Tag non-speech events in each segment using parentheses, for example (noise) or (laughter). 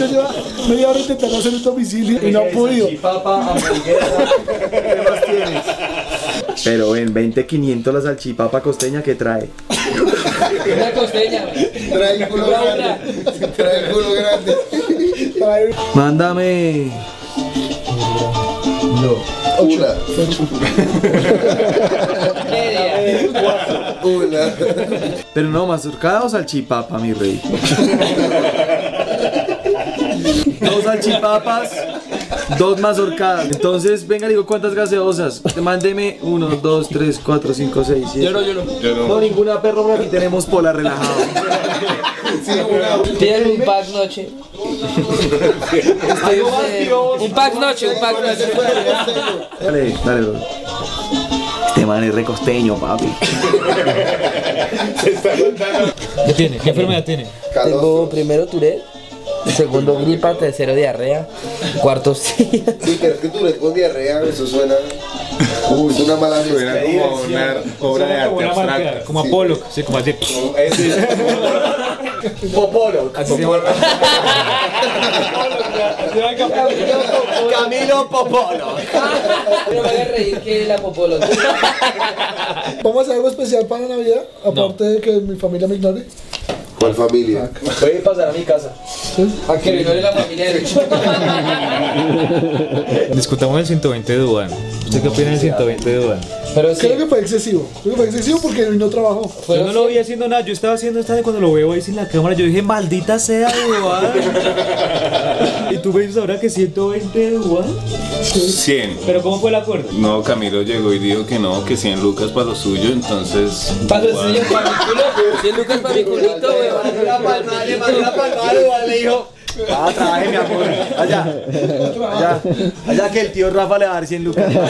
hecho lleva media hora intentando hacer un domicilio y no ha podido. Papa, hamburguesa. ¿Qué más tienes? Pero en 20.500 la salchipapa costeña que trae. Una costeña. Trae el culo grande. Trae el culo grande. Mándame. Una. Media. Una. Pero no, mazorcada o salchipapa, mi rey. (laughs) dos salchipapas, dos mazorcadas. Entonces, venga, digo, ¿cuántas gaseosas? Mándeme uno, dos, tres, cuatro, cinco, seis, siete. Yo no, yo no. No, ninguna perro, por aquí tenemos pola relajado. Pídeme un pack noche. Un pack noche, un pack noche. Dale, dale, bro. Este man es recosteño, papi. ¿Qué tiene? ¿Qué enfermedad tiene? Tengo primero Tourette, (laughs) segundo gripa, tercero diarrea, cuarto sí. Sí, pero es que tú le con diarrea, eso suena. Uy, es una mala Suena como una obra de arte abstracta. Como Apolo, sí, como así. (laughs) Popolo. Así se llama. (laughs) Camilo Popolo. Pero me haga reír que la popolo. Vamos a hacer algo especial para Navidad, aparte de que mi familia me ignore. ¿Cuál familia? Voy a pasar a mi casa. A que me ignore la familia de derecho. (laughs) Discutamos el 120 de Duan. ¿Usted qué opina del 120 de? Pero sí, Creo que fue excesivo. Creo que fue excesivo porque no trabajó. Yo no lo vi haciendo nada, yo estaba haciendo esta de cuando lo veo ahí sin la cámara, yo dije, maldita sea Duan. (laughs) ¿Y tú me dices ahora que 120 de Duan? 100. ¿Pero cómo fue el acuerdo? No, Camilo llegó y dijo que no, que 100 lucas para lo suyo, entonces. Para los niños, para mi culo. (laughs) 100 lucas para mi culito, palma, le mandó la palma, igual le dijo. Ah, trabaje, mi amor. Allá. Allá. Allá que el tío Rafa le va a dar 100 lucas. Amor,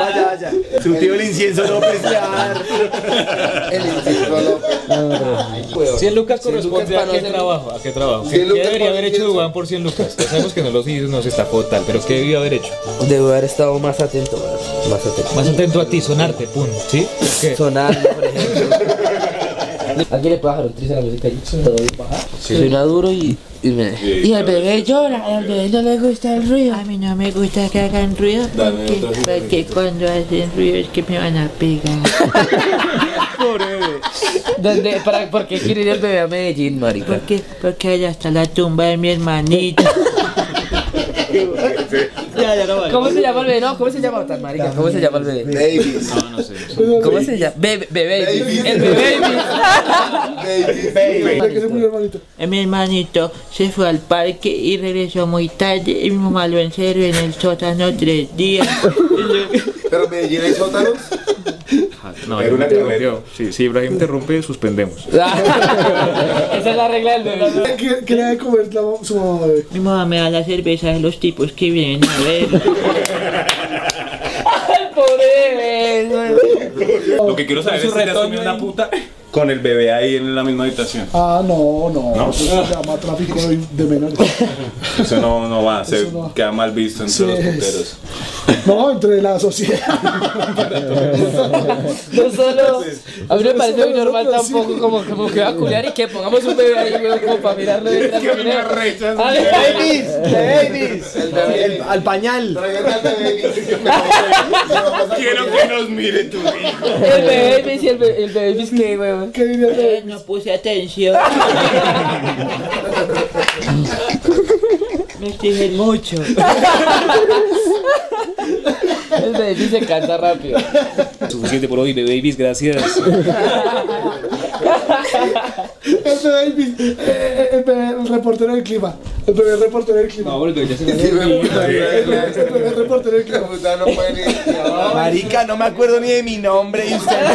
vaya, vaya. Su tío el incienso López le va a dar. El incienso López. 100 lucas corresponde a qué trabajo, a qué trabajo. 100 ¿Qué, debería haber hecho. Duan por 100 lucas? Ya sabemos que no los hizo, no se estafó tal, pero ¿qué debió haber hecho? Debo haber estado más atento. Más atento. Más atento a ti, sonarte, pum, ¿sí? ¿Qué? Sonar, por ejemplo. ¿Alguien le tris a la música? ¿Todo bien bajar? Suena duro y, y me... Y el bebé llora, al bebé no le gusta el ruido. A mí no me gusta que hagan ruido Dame porque, porque cuando hacen ruido es que me van a pegar. (laughs) ¿Dónde, para, ¿Por qué quiere ir el bebé a Medellín, marica? Porque, porque allá está la tumba de mi hermanita. (laughs) (laughs) Ya, ya no vale. ¿Cómo se llama el bebé? No, ¿cómo se llama tan marica? ¿Cómo se llama el bebé? Davis. ¿Cómo se llama? Bebé, bebé, el bebé. Eh, Mi hermanito se fue al parque y regresó muy tarde y mi mamá lo encerró en el sótano tres días. (laughs) Pero Medellín hay sótanos. No, Era ya una interrumpió. Sí, si Ibrahim interrumpe, suspendemos. (laughs) Esa es la regla del bebé. (laughs) ¿Qué, qué le da de comer la, su mamá bebé? Mi mamá me da la cerveza de los tipos que vienen a ver. (laughs) Pobre bebé. Lo que quiero saber es si te asumió una puta con el bebé ahí en la misma habitación. Ah, no, no. Eso se llama tráfico de menores. Eso no, no va, se no. queda mal visto entre Sí, los puteros. No, entre la sociedad. No solo. A mí me parece muy normal tampoco como, como que va a culiar y que pongamos un bebé ahí, como para mirarlo de me arrechas. A ver, Babies, babies. El- al pañal. Traigan al bebé. (laughs) Quiero que nos mire tu hijo. El bebé el bebé, el bebé que, weón. Eh, No puse atención. (laughs) Me exigen mucho. El bebé se cansa rápido. Suficiente por hoy, bebé babies, gracias. El bebé, el, eh, el bebé, el reportero del clima. El el reportero del clima. No, ya se me El reportero del clima. puta no puede. Marica, no me acuerdo ni de mi nombre. Y, usted-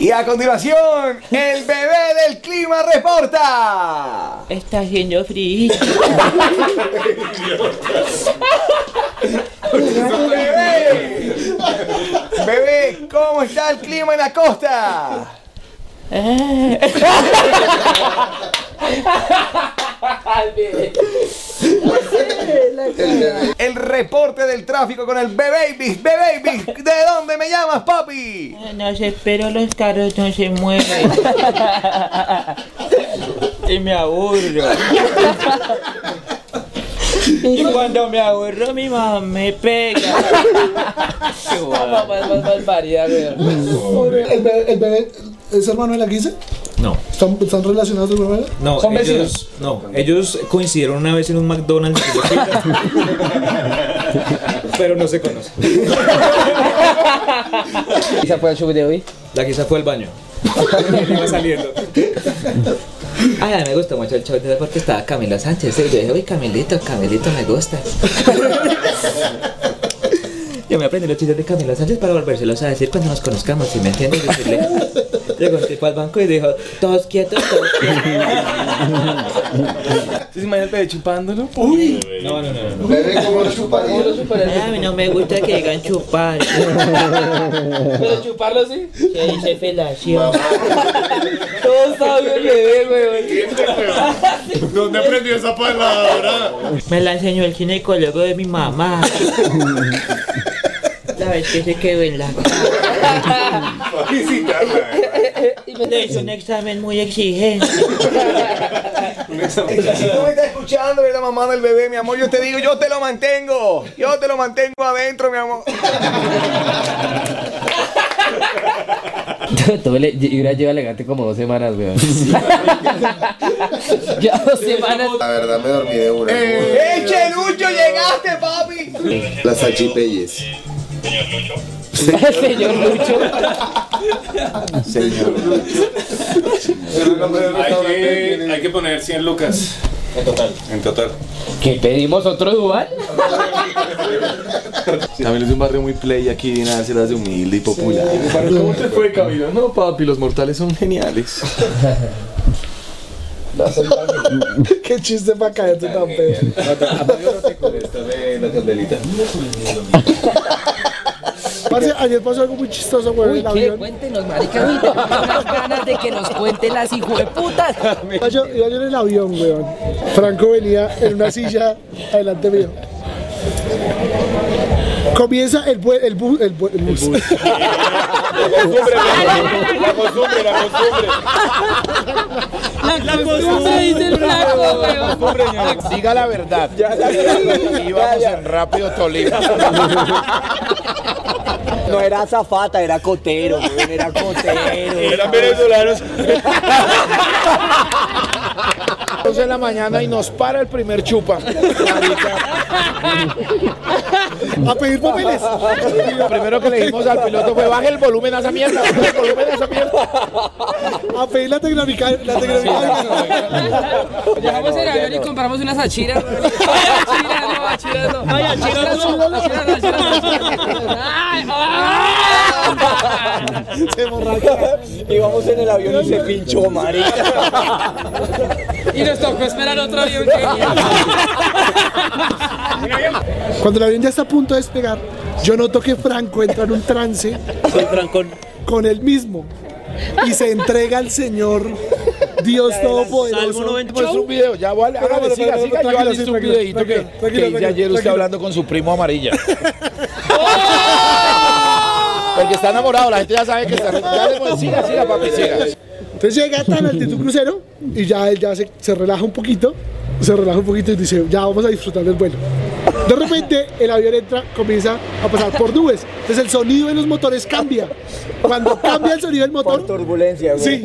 y a continuación, el bebé del clima reporta. Está haciendo frío. Bebé, (laughs) bebé, ¿cómo está el clima en la costa? (laughs) El reporte del tráfico con el. Bebé Babies, ¿de dónde me llamas, papi? No sé, pero los carros no se mueven. (laughs) y me aburro. (laughs) Y cuando me aburro, mi mamá me pega. Qué barbaridad. ¿El bebé, el bebé es hermano de la Guise? No, ¿Están, ¿Están relacionados de alguna manera? no. Son ellos, vecinos. No, ellos coincidieron una vez en un McDonald's. (laughs) pero no se conocen. ¿Esa fue el show de hoy? La quizá fue al baño. Iba saliendo. Ay, a mí me gustó mucho el show de hoy porque estaba Camilo Sánchez. Y yo dije, uy, Camilito, Camilito me gusta. Yo me aprendí los chistes de Camilo Sánchez para volvérselos a decir cuando nos conozcamos, si me entiendes? Decirle, llegó un tipo al banco y dijo, todos quietos, todos quietos. ¿Sí se imagina el bebé chupándolo? No, no, no. no. Bebé como chuparía. Ay, a mí no me gusta que digan chupar. Pero chuparlo sí. Se dice felación. Todo sabio el bebé, weón. ¿Dónde aprendió esa palabra? Me la enseñó el ginecólogo de mi mamá. La vez que se quedó en la cara. (laughs) Le hizo un examen muy exigente. (laughs) El chico me está escuchando, es la mamá del bebé, mi amor. Yo te digo, yo te lo mantengo. Yo te lo mantengo adentro, mi amor. Todo le, Ibra lleva elegante como dos semanas, weón. (laughs) ya dos semanas. La verdad me dormí de una. ¡Ey, Chelucho, llegaste, papi! Las salchipelles. Señor Lucho. Hay que, hay que poner 100 lucas. En total. En total. ¿Qué pedimos otro Duval? (laughs) Camilo es un barrio muy play aquí, nada, se las de humilde y popular. ¿Cómo te fue, Camilo? No, papi, los mortales son geniales. (laughs) Qué chiste para caerte tan feo. la candelita. Parce, ayer pasó algo muy chistoso, güey, Uy, ¿qué? avión. Cuéntenos, marica. Uy, tengo unas ganas de que nos cuenten las hijueputas. Iba (laughs) yo, iba yo en el avión, weón. Franco venía en una silla adelante mío. Comienza el, bue- el, bu- el, bu- el bus. La costumbre, la costumbre. La costumbre dice el flaco, weón. Diga la verdad. Íbamos en Rápido Tolima. (laughs) No era azafata, era cotero, era cotero. Eran venezolanos. 12 de la mañana y nos para el primer chupa. A pedir papeles. Lo primero que le dijimos al piloto fue baje el volumen a esa mierda, baje el volumen a esa mierda. A pedir la tecnológica. La. Llegamos en el avión y compramos unas achiras. Achira, no, achiras no. Ay, achiras no. Achiras (laughs) no, achiras no. Ay, ay. Se borracha. Íbamos en el avión y se pinchó, marica. Y nos tocó esperar otro avión que Cuando el avión ya está a punto de despegar, yo noto que Franco entra en un trance con él mismo y se entrega al Señor Dios Todopoderoso. Muestra un video, ya vale, hágale, pero, siga, pero, siga, yo tranquilo, listo sí, un videito que, hice ayer usted hablando con su primo amarilla. (laughs) (laughs) Porque está enamorado, la gente ya sabe que está. Ya le siga, siga, papi, siga. Entonces llega tan altitud crucero y ya él ya se, se relaja un poquito, se relaja un poquito y dice, ya vamos a disfrutar del vuelo. De repente el avión entra, comienza a pasar por nubes, entonces el sonido de los motores cambia. Cuando cambia el sonido del motor, turbulencia, sí,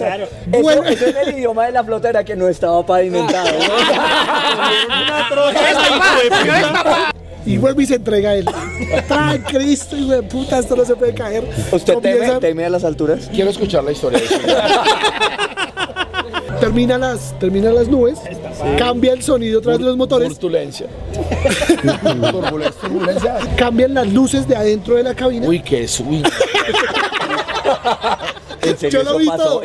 vuelve- es el idioma de la flota era que no estaba pavimentado. y vuelve y se entrega a él. ¡Tran Cristo, hijo de puta! Esto no se puede caer. ¿Usted teme, Comienza- teme a las alturas? Quiero escuchar la historia de eso. (laughs) termina las, termina las nubes, cambia el sonido de los motores, Turbulencia. (laughs) Turbulencia, cambian las luces de adentro de la cabina. Uy, qué. (laughs) En Yo lo vi todo.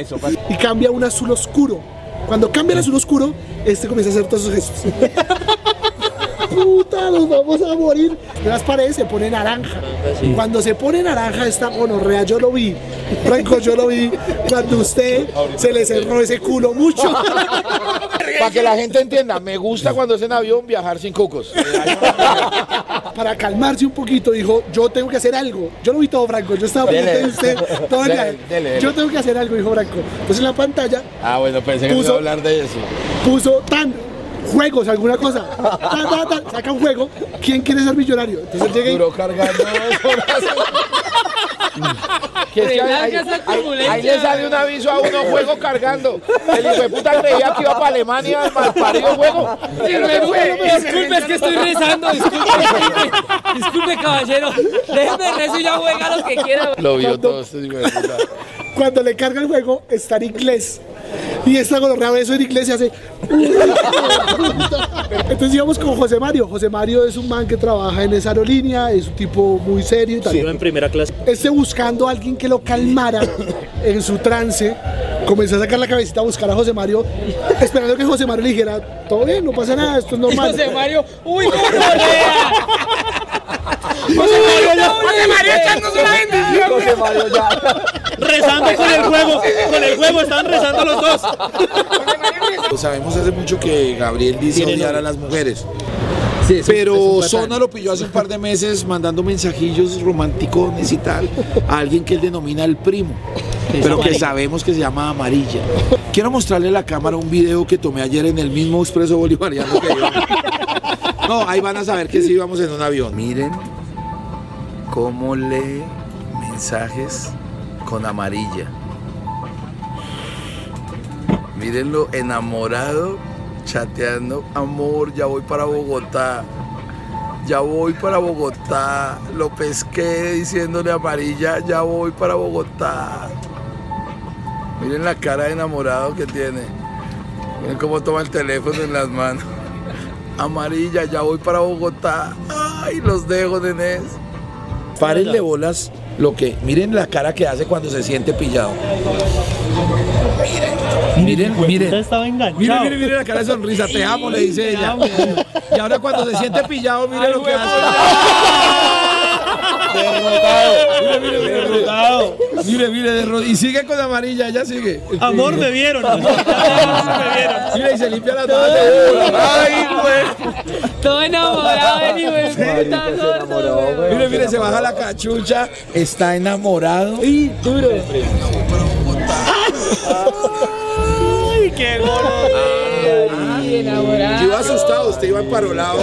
Y cambia un azul oscuro. Cuando cambia el azul oscuro, este comienza a hacer todos esos gestos. (laughs) Puta, nos vamos a morir. Las paredes se pone naranja. Cuando se pone naranja esta gonorrea, yo lo vi. Franco, yo lo vi. Cuando usted se le cerró ese culo mucho. Para que la gente entienda, me gusta cuando es en avión viajar sin cucos. para calmarse un poquito, dijo, yo tengo que hacer algo. Yo lo vi todo Franco, yo estaba pendiente de usted todo el Dele, dele, dele. Yo tengo que hacer algo, dijo Franco. Entonces en la pantalla Ah, bueno, pensé que Puso- iba a hablar de eso. puso tan juegos, alguna cosa. Tan, tan, tan, saca un juego. ¿Quién quiere ser millonario? Entonces llega y Duró cargando dos horas. (laughs) Que ahí, ahí- le sale un aviso a uno, juego cargando. El hijo de puta creía que iba para Alemania, mal parido juego. Disculpe, es que estoy rezando. Disculpe, disculpe. Disculpe, caballero. Déjeme rezo y ya juega lo que quiera. Lo vio todo este hijo de puta. Cuando le carga el juego está en inglés. Y esta gonorrea ve eso en inglés y hace. (laughs) Entonces íbamos con José Mario. José Mario es un man que trabaja en esa aerolínea, es un tipo muy serio y tal. Iba en primera clase. Este buscando a alguien que lo calmara en su trance, comenzó a sacar la cabecita a buscar a José Mario, esperando que José Mario le dijera, todo bien, no pasa nada, esto es normal. José Mario. ¡Uy, gonorrea! (laughs) José Mario, José Mario echándose una bendición. José Mario ya. Rezando con el juego. Con el juego estaban rezando los dos. Sabemos hace mucho que Gabriel dice odiar a las mujeres. Sí, es un- es Pero. Zona lo pilló hace un par de meses mandando mensajillos romanticones y tal a alguien que él denomina el primo, pero que sabemos que se llama Amarilla. Quiero mostrarle a la cámara un video que tomé ayer en el mismo expreso bolivariano que yo. No, ahí van a saber que sí íbamos en un avión. Miren cómo lee mensajes con amarilla. Mírenlo enamorado, chateando. Amor, ya voy para Bogotá. Ya voy para Bogotá. Lo pesqué diciéndole amarilla, ya voy para Bogotá. Miren la cara de enamorado que tiene. Miren cómo toma el teléfono en las manos. Amarilla, ya voy para Bogotá. Ay, los dejo, nenés. Párenle bolas lo que. Miren la cara que hace cuando se siente pillado. Miren, miren, miren. estaba enganchado. Miren, miren, miren la cara de sonrisa. Te amo, le dice ella. Y ahora cuando se siente pillado, miren lo que hace. Mire, mire, mire, Derrotado. mire, mire, de ro- y sigue con amarilla, ella sigue. Amor, me vieron. (laughs) Amor, me vieron. Mira, y se limpia las manos. Ay, güey. Todo enamorado güey. Mire, mire, se baja la cachucha, está enamorado. Y duro. Ay, qué gordo. Ay, enamorado. Yo iba asustado, usted iba emparolado.